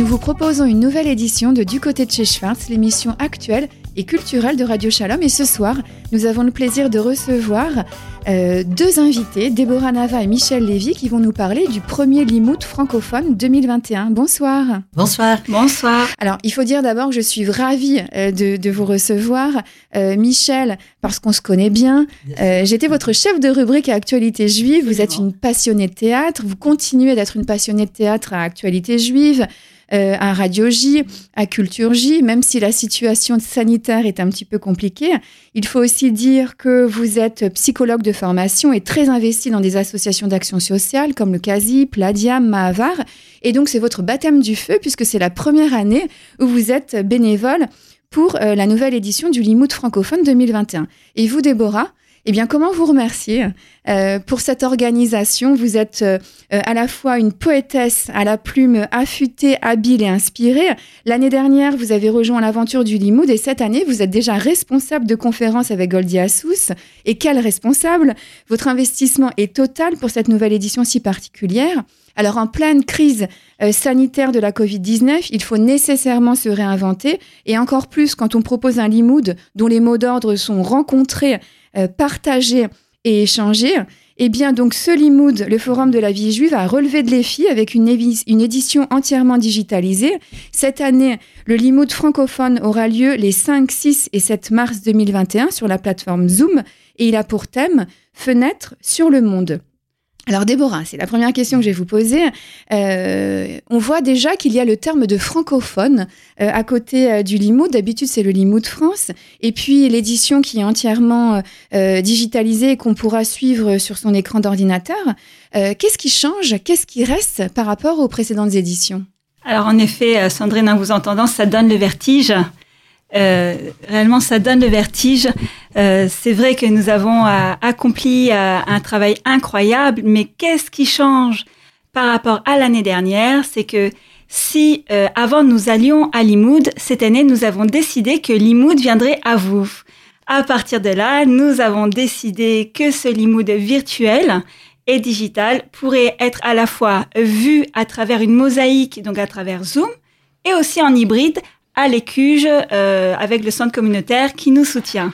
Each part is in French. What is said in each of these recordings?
nous vous proposons une nouvelle édition de Du côté de chez Schwartz, l'émission actuelle et culturelle de Radio Shalom. Et ce soir, nous avons le plaisir de recevoir euh, deux invités, Déborah Nava et Michel Lévy, qui vont nous parler du premier Limout francophone 2021. Bonsoir. Bonsoir. Bonsoir. Alors, il faut dire d'abord que je suis ravie euh, de, de, vous recevoir. Euh, Michel, parce qu'on se connaît bien. Euh, J'étais votre chef de rubrique à Actualité Juive. Vous êtes une passionnée de théâtre. Vous continuez d'être une passionnée de théâtre à Actualité Juive euh, à Radio J, à Culture J, même si la situation sanitaire est un petit peu compliquée. Il faut aussi dire que vous êtes psychologue de formation et très investi dans des associations d'action sociale comme le CASI, Pladiam, Mahavar. Et donc, c'est votre baptême du feu puisque c'est la première année où vous êtes bénévole pour euh, la nouvelle édition du Limoud francophone 2021. Et vous, Déborah, eh bien, comment vous remercier euh, pour cette organisation? Vous êtes euh, à la fois une poétesse à la plume affûtée, habile et inspirée. L'année dernière, vous avez rejoint l'aventure du Limoud et cette année, vous êtes déjà responsable de conférences avec Goldie Assous. Et quel responsable? Votre investissement est total pour cette nouvelle édition si particulière. Alors, en pleine crise euh, sanitaire de la Covid-19, il faut nécessairement se réinventer, et encore plus quand on propose un limoud dont les mots d'ordre sont rencontrés, euh, partagés et échangés. Eh bien, donc, ce limoud, le Forum de la vie juive, a relevé de défi avec une, une, édition entièrement digitalisée. Cette année, le limoud francophone aura lieu les 5, 6 et 7 mars 2021 sur la plateforme Zoom, et il a pour thème Fenêtre sur le monde. Alors Déborah, c'est la première question que je vais vous poser. Euh, on voit déjà qu'il y a le terme de francophone euh, à côté euh, du Limoud. D'habitude, c'est le Limoud France. Et puis l'édition qui est entièrement digitalisée et qu'on pourra suivre sur son écran d'ordinateur. Qu'est-ce qui change? Qu'est-ce qui reste par rapport aux précédentes éditions? Alors en effet, Sandrine, en vous entendant, ça donne le vertige. Euh, réellement, ça donne le vertige. Euh, c'est vrai que nous avons euh, accompli un travail incroyable, mais qu'est-ce qui change par rapport à l'année dernière? C'est que si avant nous allions à Limoud, cette année, nous avons décidé que Limoud viendrait à vous. À partir de là, nous avons décidé que ce Limoud virtuel et digital pourrait être à la fois vu à travers une mosaïque, donc à travers Zoom, et aussi en hybride à l'Écuge euh, avec le centre communautaire qui nous soutient.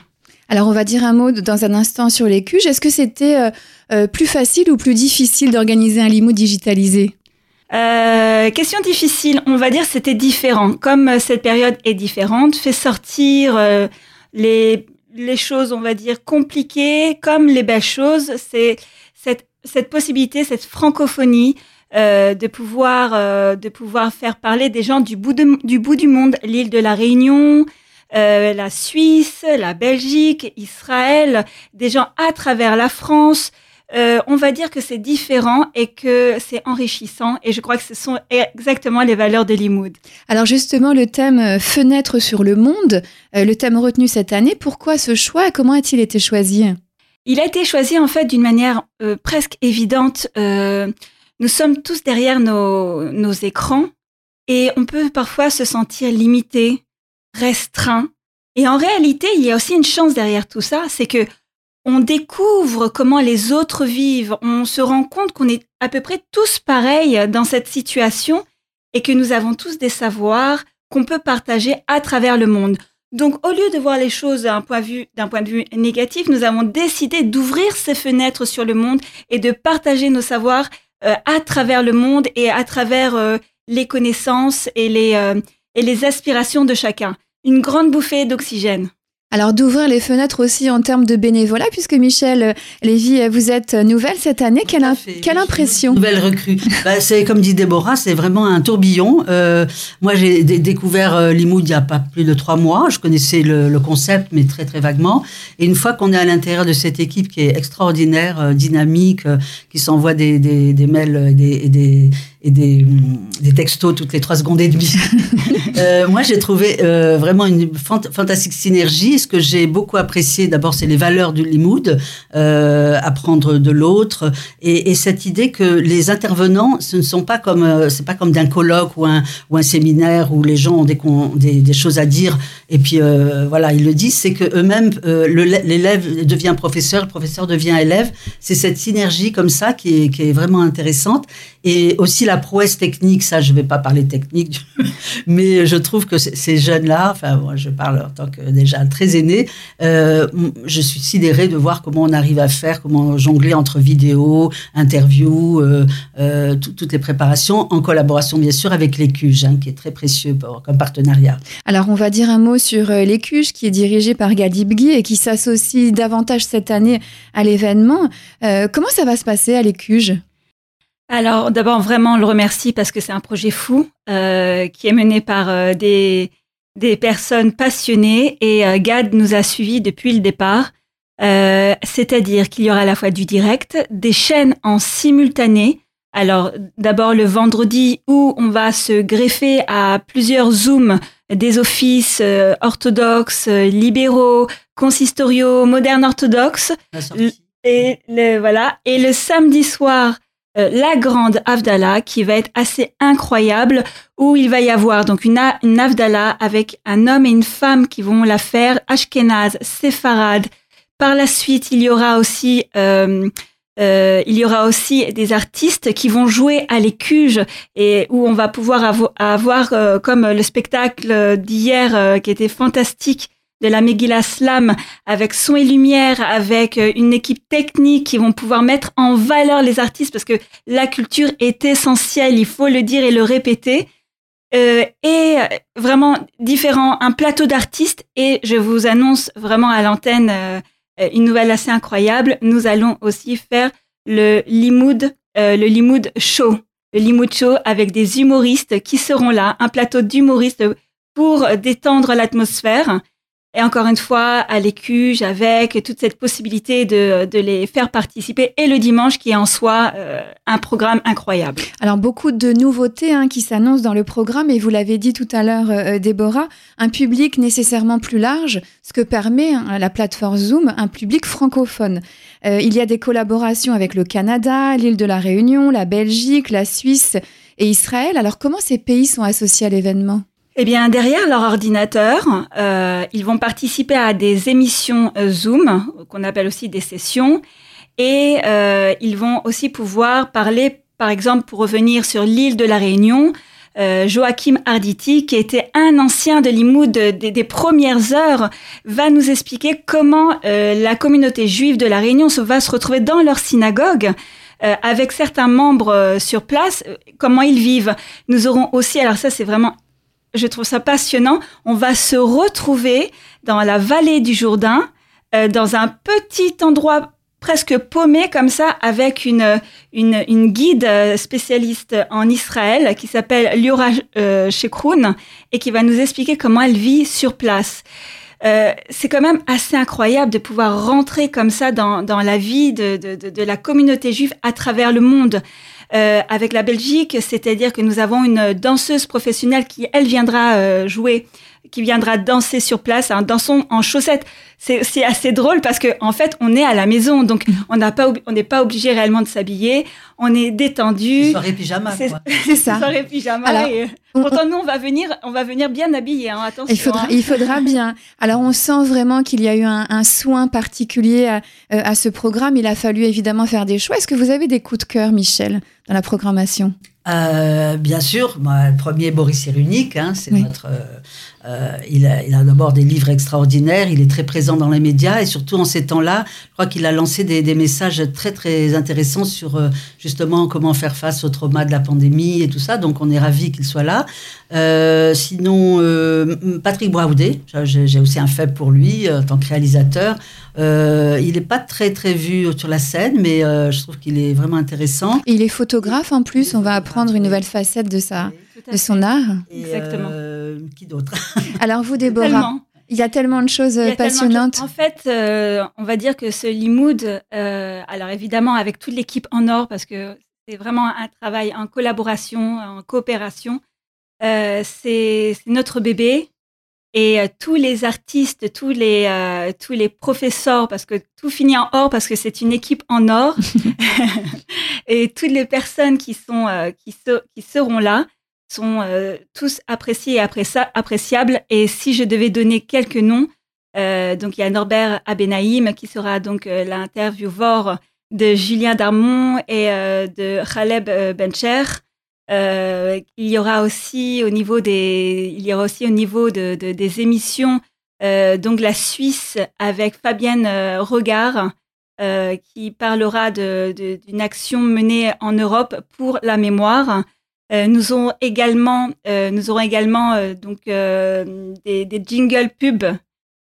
Alors on va dire un mot dans un instant sur l'Écuge. Est-ce que c'était euh, euh, plus facile ou plus difficile d'organiser un limo digitalisé? Euh, question difficile, on va dire c'était différent. Comme cette période est différente, fait sortir les, les choses, on va dire, compliquées comme les belles choses. C'est cette, cette possibilité, cette francophonie, euh, de pouvoir euh, de pouvoir faire parler des gens du bout de, du bout du monde, l'île de la Réunion, euh, la Suisse, la Belgique, Israël, des gens à travers la France. On va dire que c'est différent et que c'est enrichissant et je crois que ce sont exactement les valeurs de Limoud. Alors justement, le thème fenêtre sur le monde, le thème retenu cette année, pourquoi ce choix et comment a-t-il été choisi? Il a été choisi en fait d'une manière presque évidente nous sommes tous derrière nos, écrans et on peut parfois se sentir limité, restreint. Et en réalité, il y a aussi une chance derrière tout ça, c'est que on découvre comment les autres vivent, on se rend compte qu'on est à peu près tous pareils dans cette situation et que nous avons tous des savoirs qu'on peut partager à travers le monde. Donc, au lieu de voir les choses d'un point, de vue négatif, nous avons décidé d'ouvrir ces fenêtres sur le monde et de partager nos savoirs à travers le monde et à travers euh, les connaissances et les, euh, et les aspirations de chacun. Une grande bouffée d'oxygène. Alors d'ouvrir les fenêtres aussi en termes de bénévolat, puisque Michel Lévy, vous êtes nouvelle cette année. Quelle, fait, quelle impression? Nouvelle recrue. bah, c'est comme dit Déborah, c'est vraiment un tourbillon. Euh, moi, j'ai découvert euh, Limoud il n'y a pas plus de trois mois. Je connaissais le, le, concept, mais très très vaguement. Et une fois qu'on est à l'intérieur de cette équipe qui est extraordinaire, euh, dynamique, euh, qui s'envoie des, des, des, mails et des, et des, et des, des, textos toutes les trois secondes et demie. euh, moi, j'ai trouvé euh, vraiment une fant fantastique synergie. Ce que j'ai beaucoup apprécié, d'abord, c'est les valeurs du Limoud, euh, apprendre de l'autre, et, et, cette idée que les intervenants, ce ne sont pas comme, euh, c'est pas comme d'un colloque ou un, ou un séminaire où les gens ont des, des, choses à dire Et puis voilà, ils le disent, c'est que eux-mêmes, l'élève devient professeur, le professeur devient élève. C'est cette synergie comme ça qui est, vraiment intéressante. Et aussi la prouesse technique, ça, je vais pas parler technique, mais je trouve que ces jeunes-là, enfin, moi, je parle en tant que déjà très aîné, euh, je suis sidérée de voir comment on arrive à faire, comment jongler entre vidéos, interviews, euh, euh, toutes les préparations, en collaboration bien sûr avec l'ECUGE, hein, qui est très précieux comme partenariat. Alors, on va dire un mot sur l'ECUGE, qui est dirigé par Gadib Guy et qui s'associe davantage cette année à l'événement. comment ça va se passer à l'ECUGE alors d'abord vraiment on le remercie parce que c'est un projet fou euh, qui est mené par euh, des, des personnes passionnées et euh, GAD nous a suivis depuis le départ. C'est-à-dire qu'il y aura à la fois du direct, des chaînes en simultané. Alors d'abord le vendredi où on va se greffer à plusieurs zooms des offices orthodoxes, libéraux, consistoriaux, modernes orthodoxes. Et le, voilà. Et le samedi soir, euh, la grande Avdallah qui va être assez incroyable où il va y avoir donc une, une Avdallah avec un homme et une femme qui vont la faire Ashkenaz, Séfarade. Par la suite, il y aura aussi euh, euh, il y aura aussi des artistes qui vont jouer à l'écuge et où on va pouvoir avoir comme le spectacle d'hier qui était fantastique de la Megillah Slam avec son et lumière, avec euh, une équipe technique qui vont pouvoir mettre en valeur les artistes parce que la culture est essentielle, il faut le dire et le répéter. Euh, et euh, vraiment différent, un plateau d'artistes et je vous annonce vraiment à l'antenne une nouvelle assez incroyable. Nous allons aussi faire le Limoud, le Limoud Show, le Limoud Show avec des humoristes qui seront là, un plateau d'humoristes pour détendre l'atmosphère. Et encore une fois, à l'écuge, avec toute cette possibilité de, les faire participer, et le dimanche qui est en soi euh, un programme incroyable. Alors beaucoup de nouveautés hein, qui s'annoncent dans le programme, et vous l'avez dit tout à l'heure, euh, euh, Déborah, un public nécessairement plus large, ce que permet hein, la plateforme Zoom, un public francophone. il y a des collaborations avec le Canada, l'île de la Réunion, la Belgique, la Suisse et Israël. Alors comment ces pays sont associés à l'événement? Eh bien, derrière leur ordinateur, euh, ils vont participer à des émissions euh, Zoom, qu'on appelle aussi des sessions, et euh, ils vont aussi pouvoir parler, par exemple, pour revenir sur l'île de la Réunion, euh, Joachim Arditi, qui était un ancien de l'Imoud des premières heures, va nous expliquer comment euh, la communauté juive de la Réunion va se retrouver dans leur synagogue. Euh, avec certains membres sur place, comment ils vivent. Nous aurons aussi, alors ça c'est vraiment je trouve ça passionnant. On va se retrouver dans la vallée du Jourdain, euh, dans un petit endroit presque paumé comme ça, avec une, une, guide euh, spécialiste en Israël qui s'appelle Liora euh, Shekroun et qui va nous expliquer comment elle vit sur place. C'est quand même assez incroyable de pouvoir rentrer comme ça dans, la vie de, de, la communauté juive à travers le monde. Euh, avec la Belgique, c'est-à-dire que nous avons une danseuse professionnelle qui, elle, viendra euh, jouer, qui viendra danser sur place, un dansant en chaussettes. C'est assez drôle parce que en fait, on est à la maison, donc mm. on n'a pas, on n'est pas obligé réellement de s'habiller. On est détendu. Soirée pyjama. C'est ça. Soirée pyjama. Alors, pourtant, nous, on va venir, on va venir bien habillés. Hein, attention. Il faudra, hein. il faudra bien. Alors, on sent vraiment qu'il y a eu un, soin particulier à, euh, à ce programme. Il a fallu évidemment faire des choix. Est-ce que vous avez des coups de cœur, Michel dans la programmation? Euh, bien sûr, moi, le premier Boris Cyrulnik, hein, c'est notre. Euh, euh, il a, d'abord des livres extraordinaires, il est très présent dans les médias et surtout en ces temps-là, je crois qu'il a lancé des, messages très très intéressants sur euh, justement comment faire face au trauma de la pandémie et tout ça. Donc on est ravi qu'il soit là. Euh, sinon, Patrick Braoudet, j'ai aussi un faible pour lui en tant que réalisateur. il n'est pas très très vu sur la scène, mais je trouve qu'il est vraiment intéressant. Il est photographe en plus. On va apprendre une nouvelle facette de sa de son art. Exactement. Euh, qui d'autre? Alors vous, Déborah Il y a tellement de choses passionnantes. En fait, euh, on va dire que ce Limoud, euh, alors évidemment avec toute l'équipe en or, parce que c'est vraiment un travail en collaboration, en coopération, c'est notre bébé. Et tous les artistes, tous les, tous les professeurs, parce que tout finit en or, parce que c'est une équipe en or, et toutes les personnes qui, sont, qui, qui seront là, sont tous appréciés et appréciables. Et si je devais donner quelques noms, donc il y a Norbert Abenaïm qui sera donc l'intervieweur de Julien Darmon et de Khaleb Bencher. il y aura aussi au niveau des, il y aura aussi au niveau de, des émissions donc la Suisse avec Fabienne Regard euh, qui parlera d'une action menée en Europe pour la mémoire. Euh, nous aurons également, euh, nous aurons également donc des, des jingle pubs,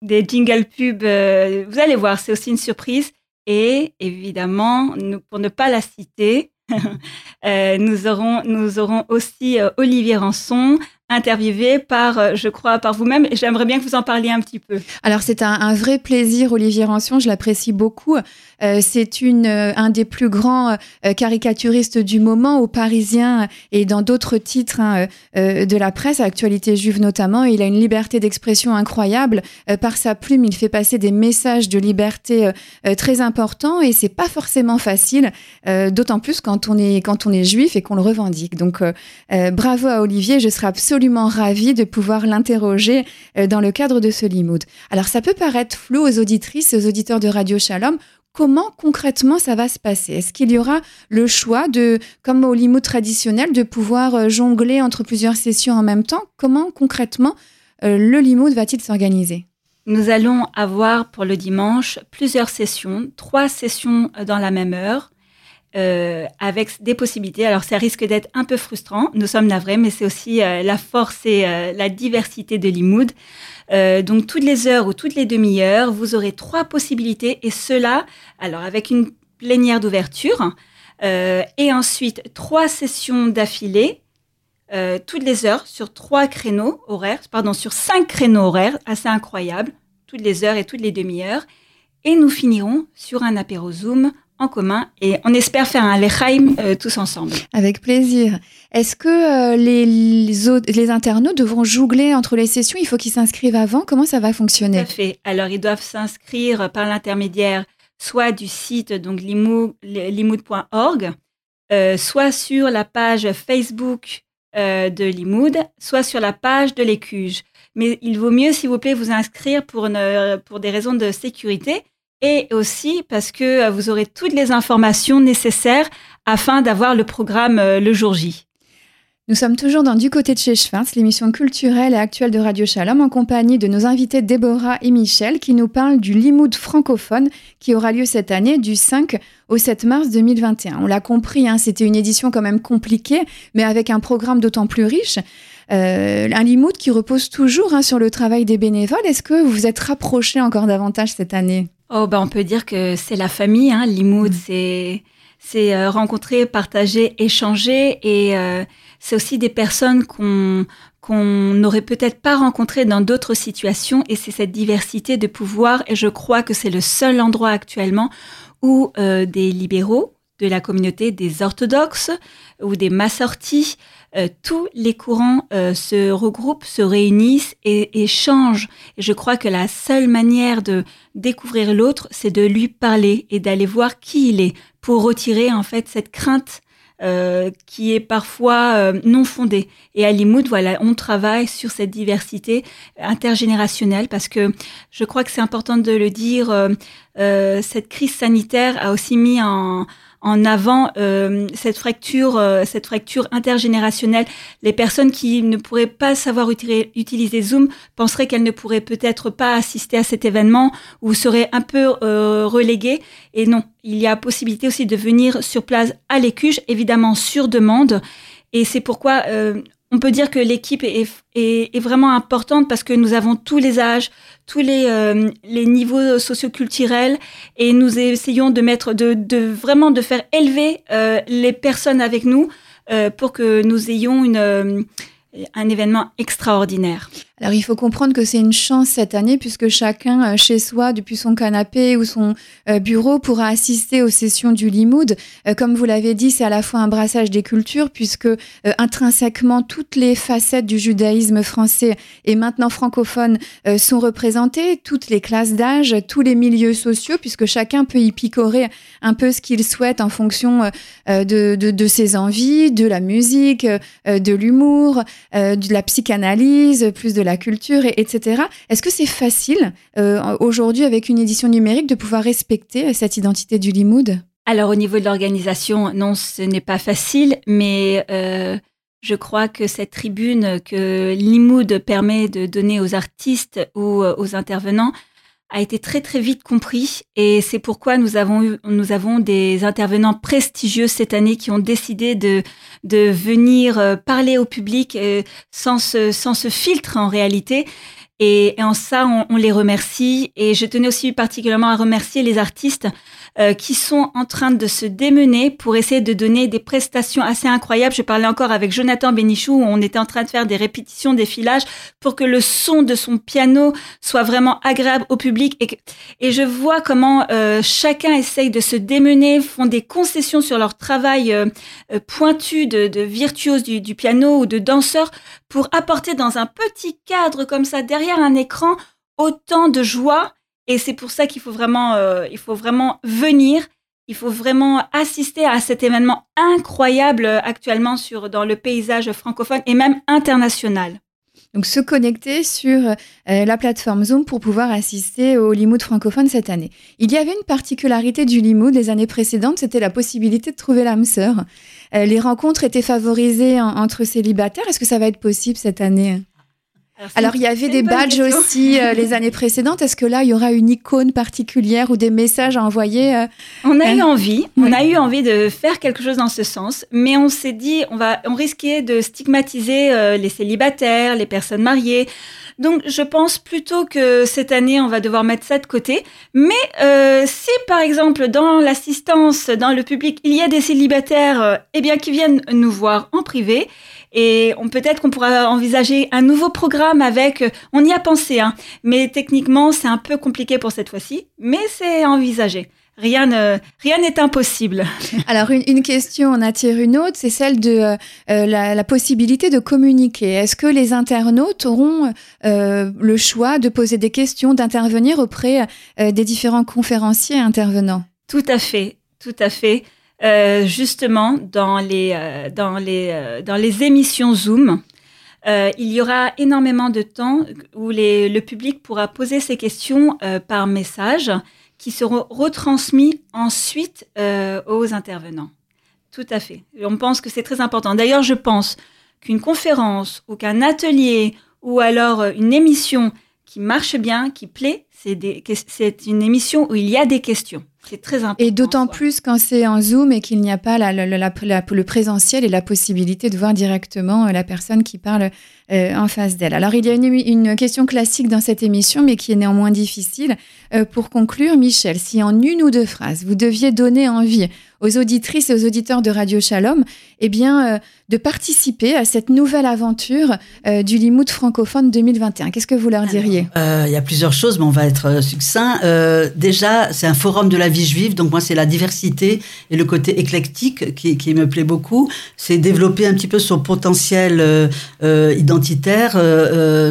des jingle pubs. vous allez voir, c'est aussi une surprise. Et évidemment, pour ne pas la citer, nous aurons, nous aurons aussi Olivier Rançon, interviewé par, euh, je crois, par vous-même. J'aimerais bien que vous en parliez un petit peu. Alors, c'est un, vrai plaisir, Olivier Rancion. Je l'apprécie beaucoup. Euh, c'est une, euh, un des plus grands caricaturistes du moment, au Parisien et dans d'autres titres hein, de la presse, actualité juive notamment. Il a une liberté d'expression incroyable. par sa plume, il fait passer des messages de liberté très importants et c'est pas forcément facile, d'autant plus quand on est quand on est juif et qu'on le revendique. Donc, bravo à Olivier. Je serai absolument absolument ravie de pouvoir l'interroger euh, dans le cadre de ce Limoud. Alors ça peut paraître flou aux auditrices aux auditeurs de Radio Shalom. Comment concrètement ça va se passer? Est-ce qu'il y aura le choix de, comme au Limoud traditionnel, de pouvoir euh, jongler entre plusieurs sessions en même temps? Comment concrètement euh, le Limoud va-t-il s'organiser? Nous allons avoir pour le dimanche plusieurs sessions, trois sessions dans la même heure. Euh, avec des possibilités. Alors ça risque d'être un peu frustrant, nous sommes navrés, mais c'est aussi euh, la force et euh, la diversité de l'imoud. donc toutes les heures ou toutes les demi-heures, vous aurez trois possibilités et cela, alors avec une plénière d'ouverture et ensuite trois sessions d'affilée. toutes les heures sur trois créneaux horaires, pardon, sur cinq créneaux horaires, assez incroyable, toutes les heures et toutes les demi-heures. Et nous finirons sur un apéro Zoom en commun et on espère faire un Lechaim euh, tous ensemble. Avec plaisir. Est-ce que euh, les, les, internautes devront jougler entre les sessions? Il faut qu'ils s'inscrivent avant Comment ça va fonctionner? Tout à fait. Alors, ils doivent s'inscrire par l'intermédiaire soit du site donc limoud.org, euh, soit sur la page Facebook de Limoud, soit sur la page de l'Écuge. Mais il vaut mieux, s'il vous plaît, vous inscrire pour, pour des raisons de sécurité et aussi parce que euh, vous aurez toutes les informations nécessaires afin d'avoir le programme euh, le jour J. Nous sommes toujours dans Du côté de chez Schwartz, l'émission culturelle et actuelle de Radio Shalom, en compagnie de nos invités Déborah et Michel, qui nous parlent du Limoud francophone qui aura lieu cette année du 5 au 7 mars 2021. On l'a compris, hein, c'était une édition quand même compliquée, mais avec un programme d'autant plus riche. Euh, un Limoud qui repose toujours hein, sur le travail des bénévoles. Est-ce que vous vous êtes rapprochés encore davantage cette année? Oh, ben, on peut dire que c'est la famille. Hein. Limoud, mm. c'est c'est euh, rencontrer, partager, échanger, et euh, c'est aussi des personnes qu'on qu'on n'aurait peut-être pas rencontrées dans d'autres situations, et c'est cette diversité de pouvoir. Et je crois que c'est le seul endroit actuellement où euh, des libéraux de la communauté des orthodoxes ou des massortis euh, tous les courants euh, se regroupent, se réunissent et échangent. Et je crois que la seule manière de découvrir l'autre, c'est de lui parler et d'aller voir qui il est pour retirer en fait cette crainte euh, qui est parfois non fondée. Et à Limoud, voilà, on travaille sur cette diversité intergénérationnelle parce que je crois que c'est important de le dire. cette crise sanitaire a aussi mis en, en avant euh, cette fracture, euh, cette fracture intergénérationnelle. Les personnes qui ne pourraient pas savoir utiliser Zoom penseraient qu'elles ne pourraient peut-être pas assister à cet événement ou seraient un peu euh, reléguées. Et non, il y a possibilité aussi de venir sur place à l'écuge, évidemment sur demande. Et c'est pourquoi on peut dire que l'équipe est, est, vraiment importante parce que nous avons tous les âges, tous les, euh, les niveaux socioculturels et nous essayons de mettre, de, vraiment de faire élever euh, les personnes avec nous euh, pour que nous ayons une, un événement extraordinaire. Alors il faut comprendre que c'est une chance cette année puisque chacun euh, chez soi, depuis son canapé ou son euh, bureau, pourra assister aux sessions du Limoud. Euh, comme vous l'avez dit, c'est à la fois un brassage des cultures puisque intrinsèquement toutes les facettes du judaïsme français et maintenant francophone sont représentées, toutes les classes d'âge, tous les milieux sociaux puisque chacun peut y picorer un peu ce qu'il souhaite en fonction de, de, ses envies, de la musique, de l'humour, de la psychanalyse, plus de la culture, et, etc. Est-ce que c'est facile euh, aujourd'hui avec une édition numérique de pouvoir respecter cette identité du Limoud? Alors au niveau de l'organisation, non, ce n'est pas facile, mais euh, je crois que cette tribune que Limoud permet de donner aux artistes ou euh, aux intervenants a été très très vite compris et c'est pourquoi nous avons eu, nous avons des intervenants prestigieux cette année qui ont décidé de de venir euh, parler au public euh, sans ce sans ce filtre en réalité et, en ça, on, les remercie. Et je tenais aussi particulièrement à remercier les artistes euh, qui sont en train de se démener pour essayer de donner des prestations assez incroyables. Je parlais encore avec Jonathan Bénichou, où on était en train de faire des répétitions, des filages, pour que le son de son piano soit vraiment agréable au public. Et, et je vois comment euh, chacun essaye de se démener, font des concessions sur leur travail euh, pointu de, de virtuose du, du piano ou de danseur pour apporter dans un petit cadre comme ça derrière un écran autant de joie. Et c'est pour ça qu'il faut vraiment, euh, faut vraiment venir. Il faut vraiment assister à cet événement incroyable euh, actuellement sur dans le paysage francophone et même international. Donc se connecter sur euh, la plateforme Zoom pour pouvoir assister au Limoud francophone cette année. Il y avait une particularité du Limoud les années précédentes, c'était la possibilité de trouver l'âme sœur. Euh, les rencontres étaient favorisées entre célibataires. Est-ce que ça va être possible cette année? Alors, il y avait des badges aussi euh, les années précédentes. Est-ce que là, il y aura une icône particulière ou des messages à envoyer On a eu envie, on a eu envie de faire quelque chose dans ce sens, mais on s'est dit, on va, on risquait de stigmatiser les célibataires, les personnes mariées. Donc, je pense plutôt que cette année, on va devoir mettre ça de côté. Mais euh, si, par exemple, dans l'assistance, dans le public, il y a des célibataires, euh, eh bien, qui viennent nous voir en privé, et on peut-être qu'on pourra envisager un nouveau programme avec. Euh, on y a pensé, hein, mais techniquement, c'est un peu compliqué pour cette fois-ci, mais c'est envisagé rien rien n'est impossible. Alors une, question en attire une autre, c'est celle de euh, euh, la, possibilité de communiquer. Est-ce que les internautes auront euh, le choix de poser des questions, d'intervenir auprès des différents conférenciers intervenants? Tout à fait, tout à fait. Justement, dans les dans les dans les émissions Zoom. il y aura énormément de temps où les, le public pourra poser ses questions par message qui seront retransmis ensuite euh, aux intervenants. Tout à fait. On pense que c'est très important. D'ailleurs, je pense qu'une conférence ou qu'un atelier ou alors euh, une émission qui marche bien, qui plaît, c'est une émission où il y a des questions. C'est très important. Et d'autant plus quand c'est en Zoom et qu'il n'y a pas la, le présentiel et la possibilité de voir directement euh, la personne qui parle euh, en face d'elle. Alors, il y a une, une, question classique dans cette émission, mais qui est néanmoins difficile. Euh, pour conclure, Michel, si en une ou deux phrases, vous deviez donner envie aux auditrices et aux auditeurs de Radio Shalom, eh bien, euh, de participer à cette nouvelle aventure euh, du Limoud francophone 2021. Qu'est-ce que vous leur diriez? Euh, Il y a plusieurs choses, mais on va être succinct. déjà, c'est un forum de la vie juive, donc moi, c'est la diversité et le côté éclectique qui, me plaît beaucoup. C'est développer un petit peu son potentiel identitaire,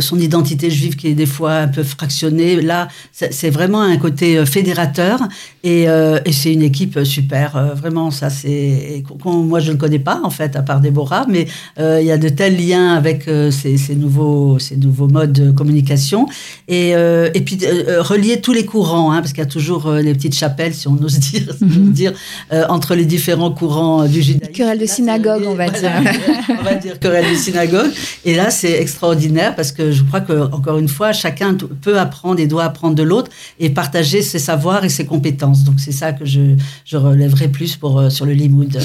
son identité juive qui est des fois un peu fractionnée. Là, c'est vraiment un côté fédérateur et, c'est une équipe super vraiment, ça, c'est. Moi, je ne connais pas, en fait, à part Déborah, mais euh, il y a de tels liens avec euh, ces, nouveaux, ces nouveaux modes de communication. Et, euh, et puis, relier tous les courants, hein, parce qu'il y a toujours les petites chapelles, si on ose dire, mhm. dire entre les différents courants du judaïsme. Querelle de synagogue, on va dire. on va dire querelle de synagogue. Et là, c'est extraordinaire parce que je crois que, encore une fois, chacun peut apprendre et doit apprendre de l'autre et partager ses savoirs et ses compétences. Donc, c'est ça que je, je relèverai plus pour, euh, sur le Limoud.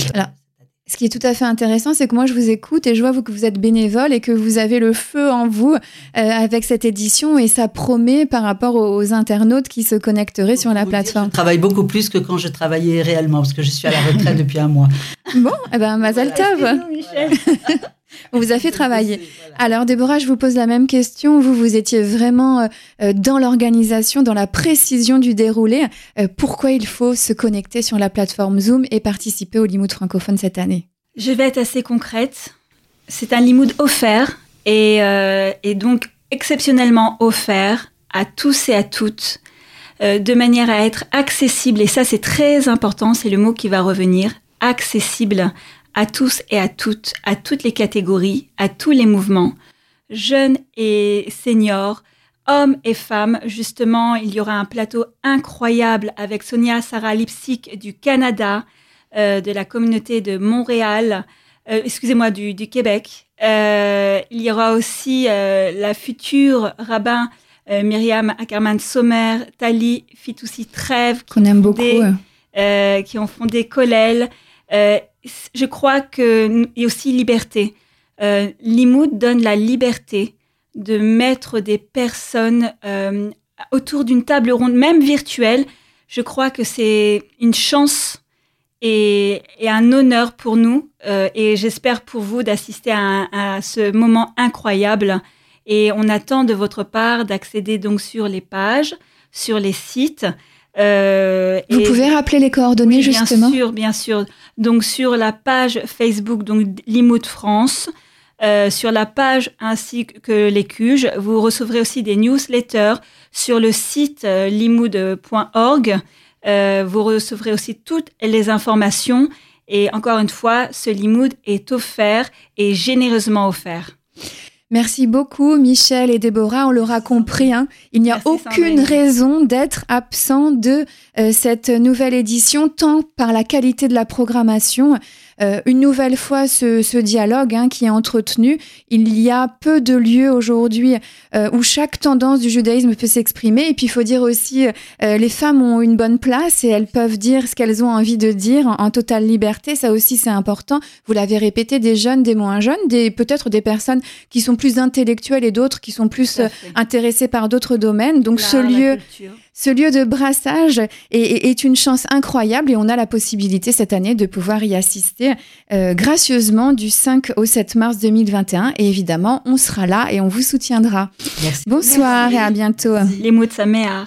Ce qui est tout à fait intéressant, c'est que moi, je vous écoute et je vois que vous êtes bénévole et que vous avez le feu en vous euh, avec cette édition et ça promet par rapport aux, internautes qui se connecteraient sur la plateforme. je travaille beaucoup plus que quand je travaillais réellement parce que je suis à la retraite depuis un mois. Bon, eh ben, Mazal On vous a fait travailler. Alors, Déborah, je vous pose la même question. Vous, vous étiez vraiment euh, euh, dans l'organisation, dans la précision du déroulé. Euh, pourquoi il faut se connecter sur la plateforme Zoom et participer au Limoud francophone cette année? Je vais être assez concrète. C'est un Limoud offert et, et donc exceptionnellement offert à tous et à toutes de manière à être accessible. Et ça, c'est très important, c'est le mot qui va revenir, accessible à tous et à toutes, à toutes les catégories, à tous les mouvements, jeunes et seniors, hommes et femmes. Justement, il y aura un plateau incroyable avec Sonia Sarah Lipsic du Canada, euh, de la communauté de Montréal, euh, excusez-moi, du, Québec. Euh, il y aura aussi la future rabbin Myriam Ackerman Sommer, Tali Fitoussi Trèves, qu'on aime beaucoup, qui ont fondé Colel je crois y a aussi liberté. Euh, donne la liberté de mettre des personnes euh, autour d'une table ronde, même virtuelle. Je crois que c'est une chance et, un honneur pour nous euh, et j'espère pour vous d'assister à, à, ce moment incroyable. Et on attend de votre part d'accéder donc sur les pages, sur les sites. Euh, Vous pouvez rappeler les coordonnées justement Bien sûr, bien sûr. Donc sur la page Facebook donc Limoud France, euh, sur la page ainsi que les cuges, vous recevrez aussi des newsletters sur le site euh, limoud.org. Euh, vous recevrez aussi toutes les informations. Et encore une fois, ce Limoud est offert et généreusement offert. Merci beaucoup, Michel et Déborah. On l'aura compris, hein. il n'y a aucune raison d'être absent de euh, cette nouvelle édition, tant par la qualité de la programmation euh, une nouvelle fois ce, dialogue hein, qui est entretenu. Il y a peu de lieux aujourd'hui euh, où chaque tendance du judaïsme peut s'exprimer. Et puis il faut dire aussi, euh, les femmes ont une bonne place et elles peuvent dire ce qu'elles ont envie de dire en, totale liberté. Ça aussi c'est important. Vous l'avez répété, des jeunes, des moins jeunes, des peut-être des personnes qui sont plus intellectuelles et d'autres qui sont plus intéressées par d'autres domaines. Donc ce lieu, ce lieu de brassage est, une chance incroyable et on a la possibilité cette année de pouvoir y assister euh, gracieusement du 5 au 7 mars 2021. Et évidemment, on sera là et on vous soutiendra. Bonsoir et à bientôt. Les mots de sa mère.